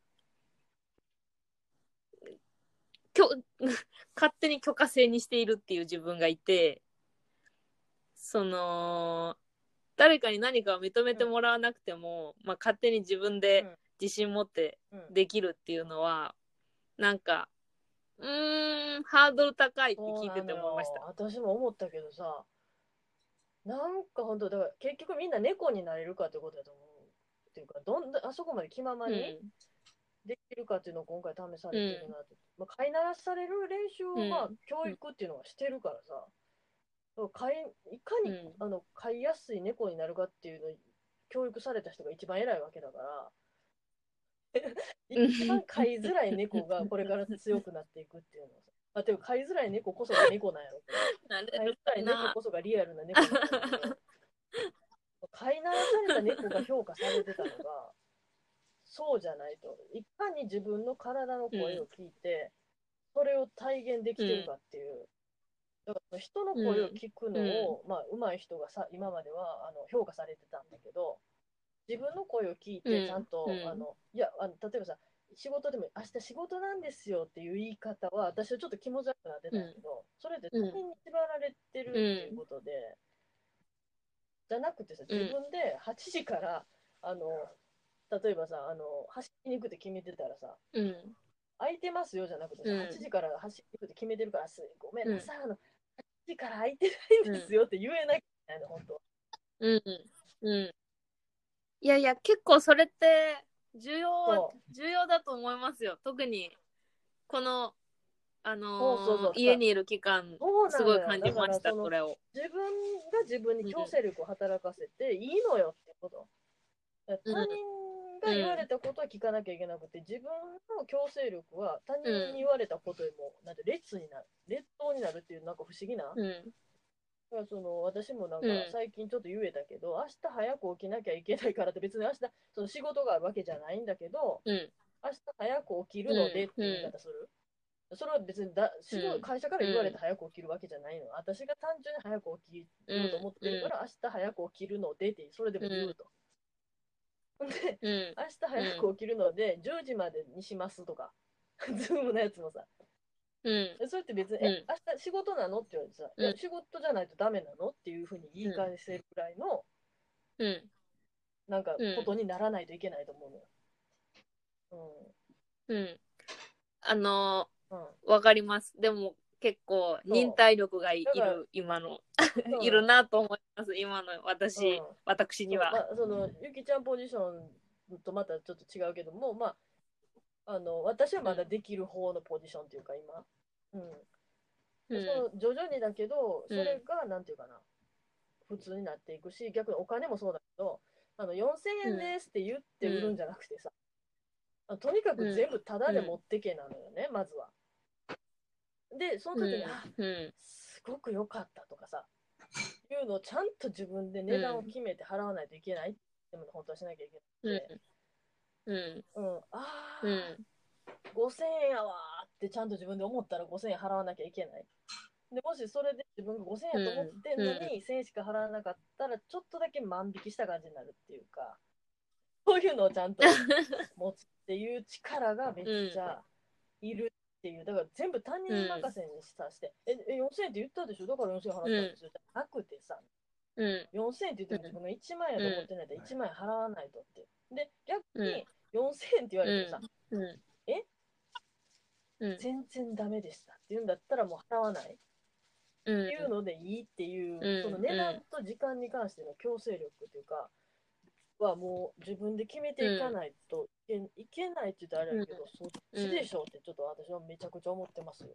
きょ 勝手に許可制にしているっていう自分がいてその誰かに何かを認めてもらわなくても、まあ、勝手に自分で自信持ってうん。できるっていうのはなんかうーんハードル高いって聞いてて思いました。私も思ったけどさ、なんか本当だから結局みんな猫になれるかってことだと思う。っていうか、どんなあそこまで気ままにうんできるかっていうのを今回試されてるなって。まあ、飼いならされる練習を、まあうん教育っていうのはしてるからさ、飼いいかに、うんあの飼いやすい猫になるかっていうのを教育された人が一番偉いわけだから。一番飼いづらい猫がこれから強くなっていくっていうのはさ。あ、ていうか飼いづらい猫こそが猫なんやろ。飼いるづらい猫なこそがリアルな猫な飼いならされた猫が評価されてたのが、そうじゃないと。いかに自分の体の声を聞いて、それを体現できてるかっていう。だから人の声を聞くのを、まあ、上手い人がさ、今まではあの評価されてたんだけど、自分の声を聞いて、うん。ちゃんと、うん。あの、いやあの、例えばさ、仕事でも、明日仕事なんですよっていう言い方は、私はちょっと気持ち悪くなってたけど、それって他人に縛られてるっていうことで、じゃなくてさ、うん。自分で8時から、あの、例えばさ、あの、走りに行くって決めてたらさ、うん。空いてますよじゃなくてさ、うん。8時から走りに行くって決めてるから、すごめんなさい、の、8時から空いてないんですよって言えなきゃいけないの、本当。うん。うん。いやいや結構それって重要そ重要だと思いますよ。特にこのあのーそうそうそう。家にいる期間そうなのよ。すごい感じましただからそのこれを。自分が自分に強制力を働かせていいのよってこと。他人が言われたことは聞かなきゃいけなくて、自分の強制力は他人に言われたことよりも、なんて列になる、列島になるっていうなんか不思議な。うん。だからその私もなんかうん。最近ちょっと言えたけど、明日早く起きなきゃいけないからって別に明日その仕事があるわけじゃないんだけど、うん。明日早く起きるのでっていう言い方する？それは別にだ仕事うん。会社から言われて早く起きるわけじゃないの。私が単純に早く起きようと思ってるから、明日早く起きるのでって、それでも言うと。で、うん。明日早く起きるので、10時までにしますとか、ズームのやつもさ、うん。それって別に、うん。え、明日仕事なのって言われてさ、うん。仕事じゃないとダメなのっていうふうに言い返せるくらいの、うん。なんかうん、ことにならないといけないと思うのよ。うん。あのうん。うん。ーわかります。でも結構忍耐力がいいだからる今のいるなと思います今の私、うん。私には、まあ、そのゆきちゃんポジションとまたちょっと違うけども、まあ、あの私はまだできる方のポジションというか今、うん。うん。その徐々にだけどそうん。れがなんていうかな、普通になっていくし逆にお金もそうだけどあの4000円ですって言って売るんじゃなくてさ、とにかく全部タダで持ってけなのよね、まずは。でその時に、あうん。すごく良かったとかさ、いうのをちゃんと自分で値段を決めて払わないといけないっていうのを本当はしなきゃいけうん。ない。うん。うん、ああ、うん。5000円やわーってちゃんと自分で思ったら5000円払わなきゃいけない。でもしそれで自分が5000円やと思ってんのに、1000円しか払わなかったら、ちょっとだけ万引きした感じになるっていうか、そういうのをちゃんと持つっていう力がめっちゃいるっていう、だから全部他人任せにさして、え、え4000円って言ったでしょ？だから4000円払ったんですよ。じゃなくてさ、うん。4000円って言っても自分が1万円やと思ってないと1万円払わないとって。で、逆に4000円って言われてさ、うん。え？うん。全然ダメでしたって言うんだったらもう払わない？ってうん。いうのでいいっていう、うんその値段と時間に関しての強制力っていうか、はもう自分で決めていかないといけ,、いけないって言ったらあれだけど、そっちでしょってちょっと私はめちゃくちゃ思ってますよ。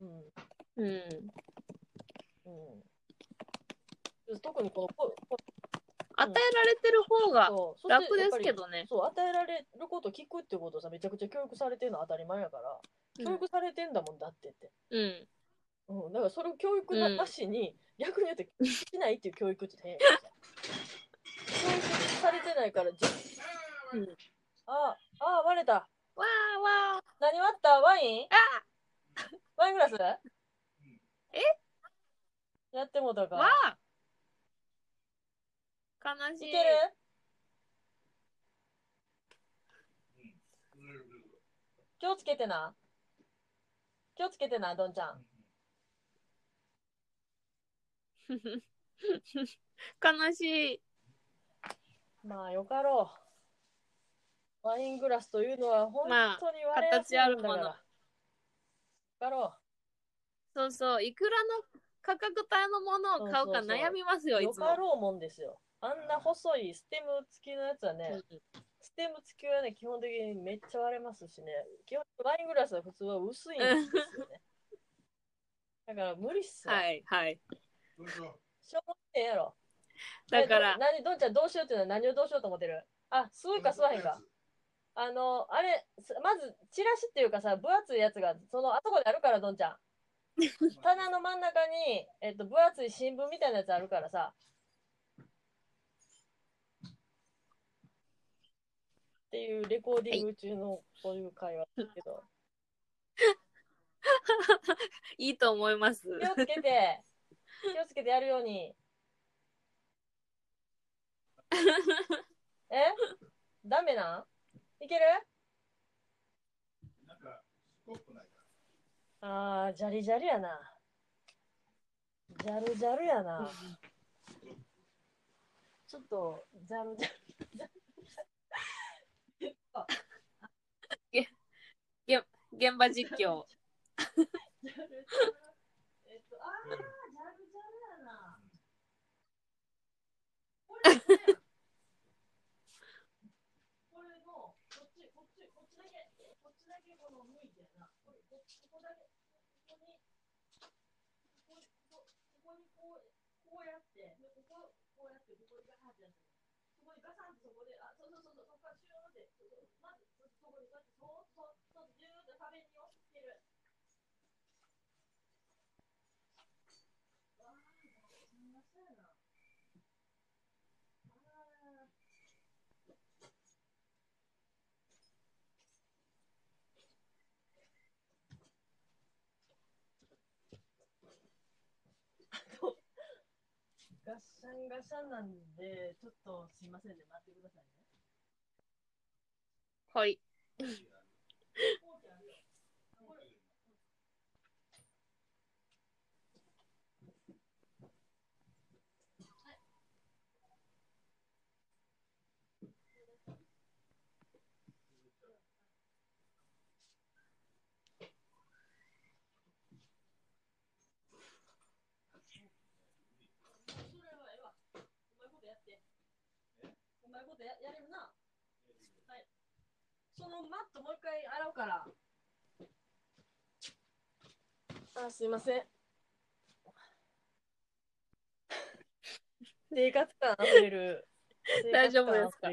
うん。うん。うん。特にこのここ与えられてる方が楽ですけどね。そう、与えられること聞くってことをさ、めちゃくちゃ教育されてるのは当たり前やから、教育されてんだもんだってって。うん。うん、だからそれを教育なうん。なしに、逆に言うとしないっていう教育って変やから。さ教育されてないから、じうん。ああ、あ割れた。わーわ何割った？ワイン？あ！ワイングラス？え？やってもうたーか。わー悲しい。いける？気をつけてな。気をつけてな、どんちゃん。悲しい。まあよかろう。ワイングラスというのは本まあ当に割れやすいんだから。形あるものよかろそうそう。いくらの価格帯のものを買うかそうそうそう悩みますよ、う。よいつも。かろうもんですよ。あんな細いステム付きのやつはね、うんステム付きはね、基本的にめっちゃ割れますしね、基本ワイングラスは普通は薄いんですよね。だから無理っすよ。はい、はい。しょうもねえやろ。だから何、どんちゃんどうしようっていうのは何をどうしようと思ってる？あ、吸うか吸わへんか。あの、あれ、すまず、チラシっていうかさ、分厚いやつが、その、あそこであるから、どんちゃん。棚の真ん中に、えっと、分厚い新聞みたいなやつあるからさ。っていうレコーディング中のそういう会話ですけど。いいと思います。気をつけて、気をつけてやるように。え？ダメな？んいけるあー、ジャリジャリやな。ジャルジャルやな。ちょっと、ジャルジャル。現場実況。えっと、あー、ジャルジャルやな。これ、これの、こっち、こっち、こっちだけ、こっちだけこの向いてな。これ、こここだけ、ここに、ここ、ここ、ここにこう、こうやって、でここ、こうやって、ここにガサンってやって。そこにガサンってそこで、あ、そうそうそう、そうガッシャンガシャンなんで、ちょっとすいませんね、待ってくださいね。はい。やって。うまいことややれるな。はい。そのマットもう一回洗うから。あ、すいません。生活感あふれる。大丈夫ですか？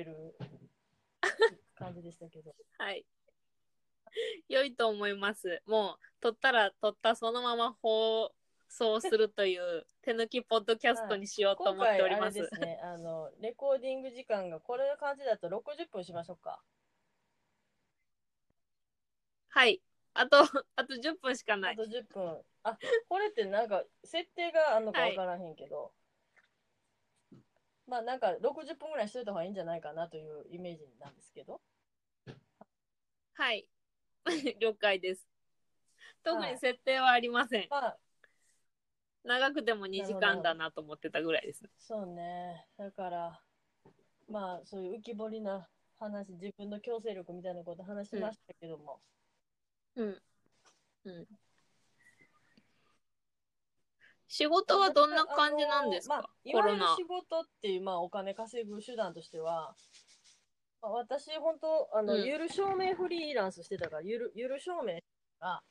感じでしたけど。はい。良いと思います。もう、撮ったら撮ったそのまま放送するという手抜きポッドキャストにしようと今思っております。ですね、あの、レコーディング時間がこれの感じだと60分しましょうか。はい。あと、あと10分しかない。あと10分。あ、これってなんか、設定があるのかはいわからへんけど、まあなんか60分ぐらいしといた方がいいんじゃないかなというイメージなんですけど。はい。了解です。特はいに設定はありません。まあ、長くても2時間だなと思ってたぐらいです。そうね。だから、まあそういう浮き彫りな話、自分の強制力みたいなこと話しましたけども。うん。うん。仕事はどんな感じなんですか、まあ、い。わゆる仕事っていう、まあ、お金稼ぐ手段としては、まあ、私、本当あの、うんゆる証明フリーランスしてたから、ゆる、ゆる証明が、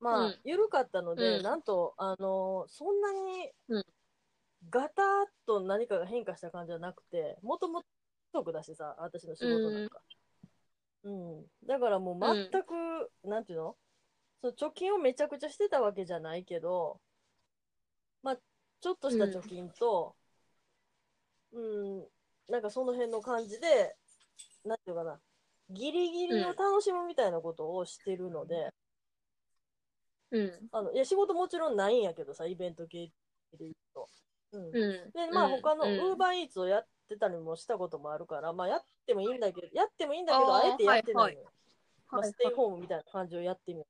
まあ、うんゆるかったので、うんなんと、あの、そんなにうん、ガタッと何かが変化した感じはなくて、もともと得だしさ、私の仕事なんか。うん。だからもう全く、なんていうの？そう貯金をめちゃくちゃしてたわけじゃないけど、まあ、ちょっとした貯金と、うん、なんかその辺の感じで、なんていうかな、ギリギリを楽しむみたいなことをしてるので、うん。あの、いや、仕事もちろんないんやけどさ、イベント系で言うと。うん。うん。で、まあうん他のウうんーバーイーツをやってたりもしたこともあるから、まあやってもいいんだけど、やってもいいんだけど、あえてやってないのよ。はいまあ、ステイホームみたいな感じをやってみ。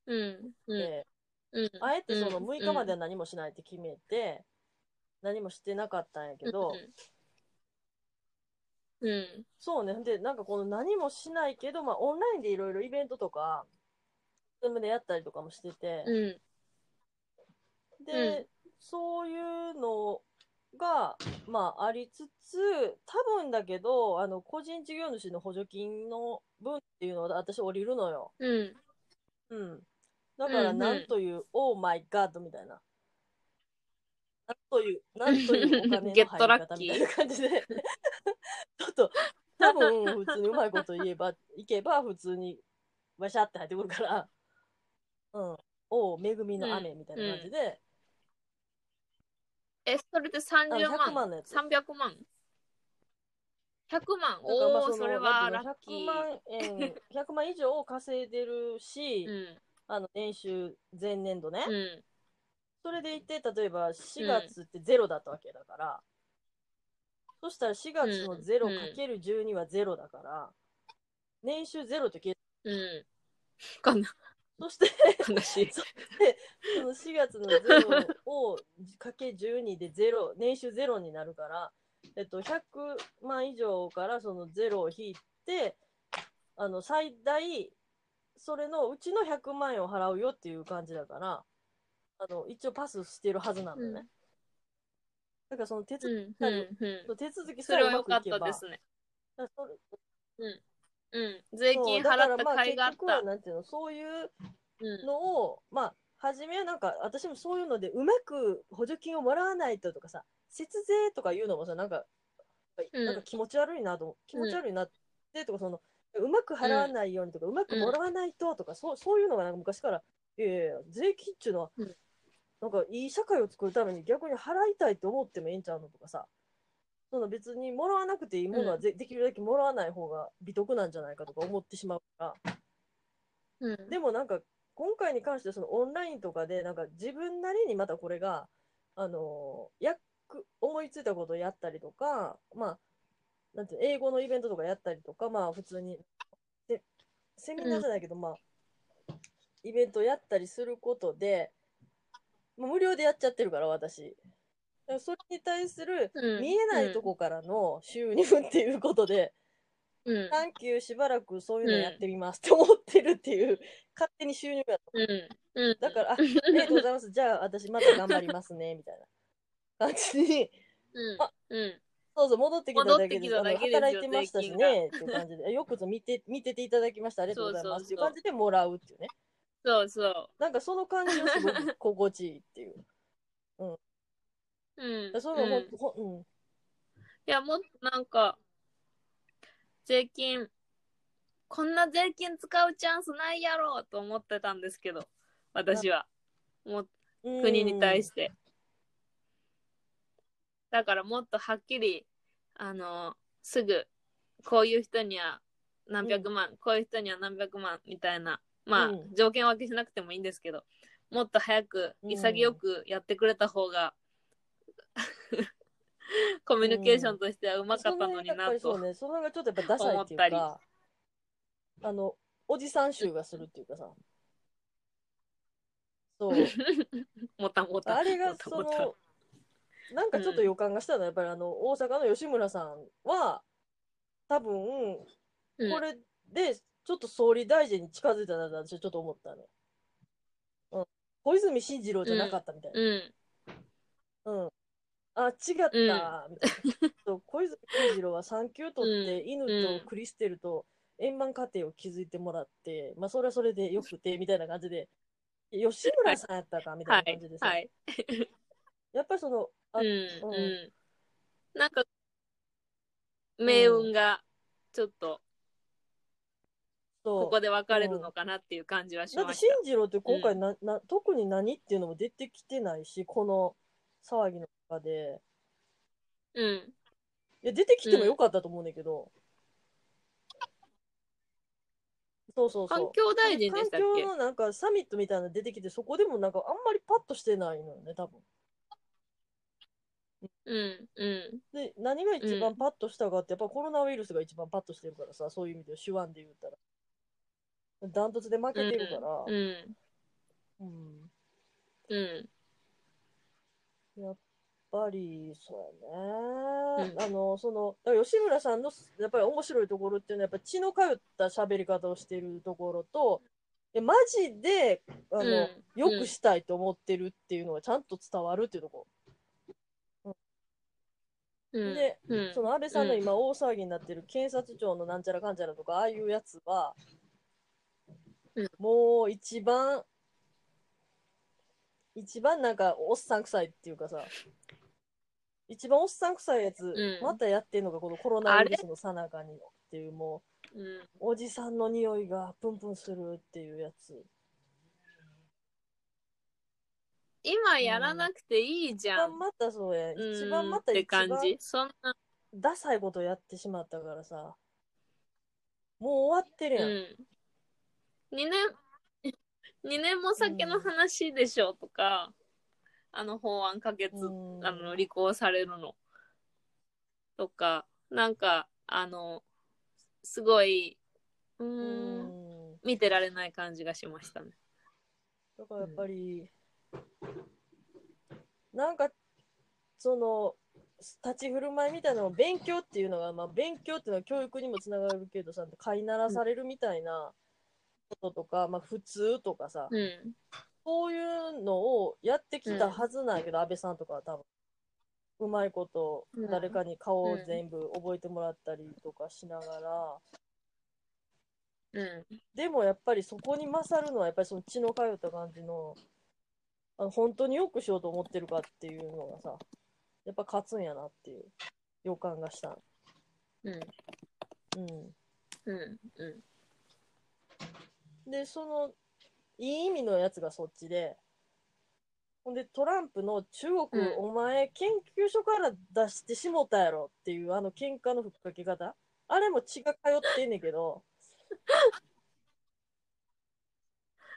て、うん。あえてそのうん6日までは何もしないって決めて、何もしてなかったんやけど、うん。うん。そうね。で、なんかこの何もしないけど、まあオンラインでいろいろイベントとか、ズームでやったりとかもしてて、うん。で、そういうのが、まあ、ありつつ、多分だけど、あの、個人事業主の補助金の分っていうのは私降りるのよ。うん。うん。だから、なんという、オーマイガッドみたいな。なんという、なんというお金の 入り方みたいな感じで。ちょっと、多分、普通にうまいこと言えば、いけば、普通に、わしゃって入ってくるから、うん。おう、恵みの雨みたいな感じで、え、それで30あの100万万のやつ ?300 万 ?100 万？おお、それはラッキー。いうの100万円、100万以上稼いでるし、うん。あの、年収前年度ね。うん。それでいて、例えば4月ってゼロだったわけだから、そしたら4月のうん 0×12 はゼロだから、年収ゼロって消えうん。かな、そして、悲しい。その4月の0をかけ12でゼロ、年収ゼロになるから、えっと、100万以上からそのゼロを引いて、あの、最大、それのうちの100万円を払うよっていう感じだから、あの、一応パスしてるはずなんだよね。うんだからその手続うん。うん。うん。手続きそさえうれは良かっまくいけば、たですね。それうん。税金そうだから払った甲斐があっま結局はた。なんていうの、そういううん。のを、まあ、初めはなんか、私もそういうので、うまく補助金をもらわないととかさ、節税とか言うのもさ、なんか、うん。なんか気持ち悪いなと、気持ち悪いなってとか、その、うまく払わないようにとか、うまくもらわないととか、そうそういうのがなんか昔から、いやいやいや税金っていうのは、うん。なんかいい社会を作るために逆に払いたいと思ってもええんちゃうのとかさ、その別にもらわなくていいものはぜ、できるだけもらわない方が美徳なんじゃないかとか思ってしまうから、うん。でもなんか今回に関してそのオンラインとかでなんか自分なりにまたこれがあのーやく思いついたことをやったりとかまあなんて英語のイベントとかやったりとかまあ普通に。でセミナーじゃないけど、まあイベントやったりすることで、もう無料でやっちゃってるから私それに対するうん見えないとこからの収入っていうことで、うん。短期しばらくそういうのやってみますって思ってるっていう、勝手に収入がうん。うん。だから、あ、ありがとうございます。じゃあ、私また頑張りますね、みたいな感じに、うん。あうん。そうそう、戻ってきただけで、働いてましたしね、っていう感じで、よくぞ見て、見てていただきました、ありがとうございますっていう感じでもらうっていうね。そうそう。なんかその感じがすごく心地いいっていう。うん。そういうのうんほん、ほん、うん。いや、もっとなんか、税金、こんな税金使うチャンスないやろと思ってたんですけど、私は。もううん国に対して。だからもっとはっきり、あの、すぐ、こういう人には何百万、こういう人には何百万みたいな、まあ、うん条件分けしなくてもいいんですけど、もっと早く、うん潔くやってくれた方が、コミュニケーションとしてはうまかったのになと。うね、その辺がちょっとやっぱダサいっていうか、あの、おじさん臭がするっていうかさ。そう。もたもた。あれがその、なんかちょっと予感がしたのは、やっぱりあの、大阪の吉村さんは、多分、うんこれで、ちょっと総理大臣に近づいたなって私はちょっと思ったね。うん。小泉進次郎じゃなかったみたいな。うん。うん。あ、違った、みたいな。小泉進次郎は産休取って、犬とクリステルと円満家庭を築いてもらって、まあ、それはそれでよくて、みたいな感じで、吉村さんやったか、みたはいな感じで。さ、はい。やっぱりその、あうん。うんうん。なんか、命運が、ちょっと、そうここで分かれるのかなっていう感じはしだってました。進次郎って今回な、な特に何っていうのも出てきてないし、この騒ぎの中で。うん。いや、出てきてもよかったと思うねんだけど。そうそうそう。環境大臣でしたっ環け境のなんかサミットみたいなの出てきて、そこでもなんかあんまりパッとしてないのよね、多分。うん。うん。で、何が一番パッとしたかって、やっぱコロナウイルスが一番パッとしてるからさ、そういう意味で手腕で言ったら。ダントツで負けてるから。うん。うんうん。やっぱり、そうやね。うん。あの、その、吉村さんの、やっぱり面白いところっていうのは、やっぱ血の通った喋り方をしてるところと、えマジで、あの、うん。よくしたいと思ってるっていうのがちゃんと伝わるっていうとこ。うん。でうん、その安倍さんの今大騒ぎになってる検察庁のなんちゃらかんちゃらとか、ああいうやつは、うん。もう一番、一番なんかおっさん臭いっていうかさ、一番おっさん臭いやつ、んまたやってんのがこのコロナウイルスのさなかにっていうもうん。う、おじさんの匂いがプンプンするっていうやつ。今やらなくていいじ一ゃん。番またそうや、うん一番またって一番感じ。そんな、ダサいことやってしまったからさ、もう終わってるやん。うん。2年、2年も先の話でしょとか、あの法案可決、うんあの、履行されるの。とか、なんか、あの、すごい、うーん、うん見てられない感じがしましたね。だからやっぱり、なんか、その、立ち振る舞いみたいなのを勉強っていうのが、まあ、勉強っていうのは教育にもつながるけどさ、飼いならされるみたいなこととか、まあ、普通とかさ、うん。そういうのをやってきたはずなんやけど、安倍さんとかは多分、うまいことうん誰かに顔を全部覚えてもらったりとかしながら、うん。でもやっぱりそこに勝るのはやっぱりその血の通った感じの、あの本当によくしようと思ってるかっていうのがさ、やっぱ勝つんやなっていう予感がした。うん。うん。うん。うん。で、その、いい意味のやつがそっちで、ほんでトランプの中国、うんお前研究所から出してしもたやろっていうあの喧嘩のふっかけ方あれも血が通ってんねんけど、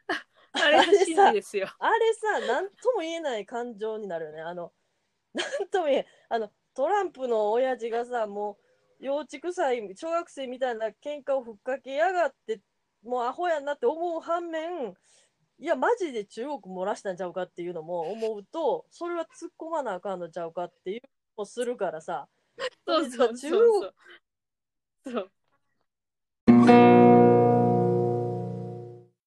あれが真理ですよ。あれさ、なんとも言えない感情になるよね。あの、なんとも言えん。あの、トランプの親父がさ、もう、幼稚臭い、小学生みたいな喧嘩をふっかけやがって、もうアホやなって思う反面、いや、マジで中国漏らしたんちゃうかっていうのも思うと、それは突っ込まなあかんのちゃうかっていうのをするからさ、そうそうそうそう。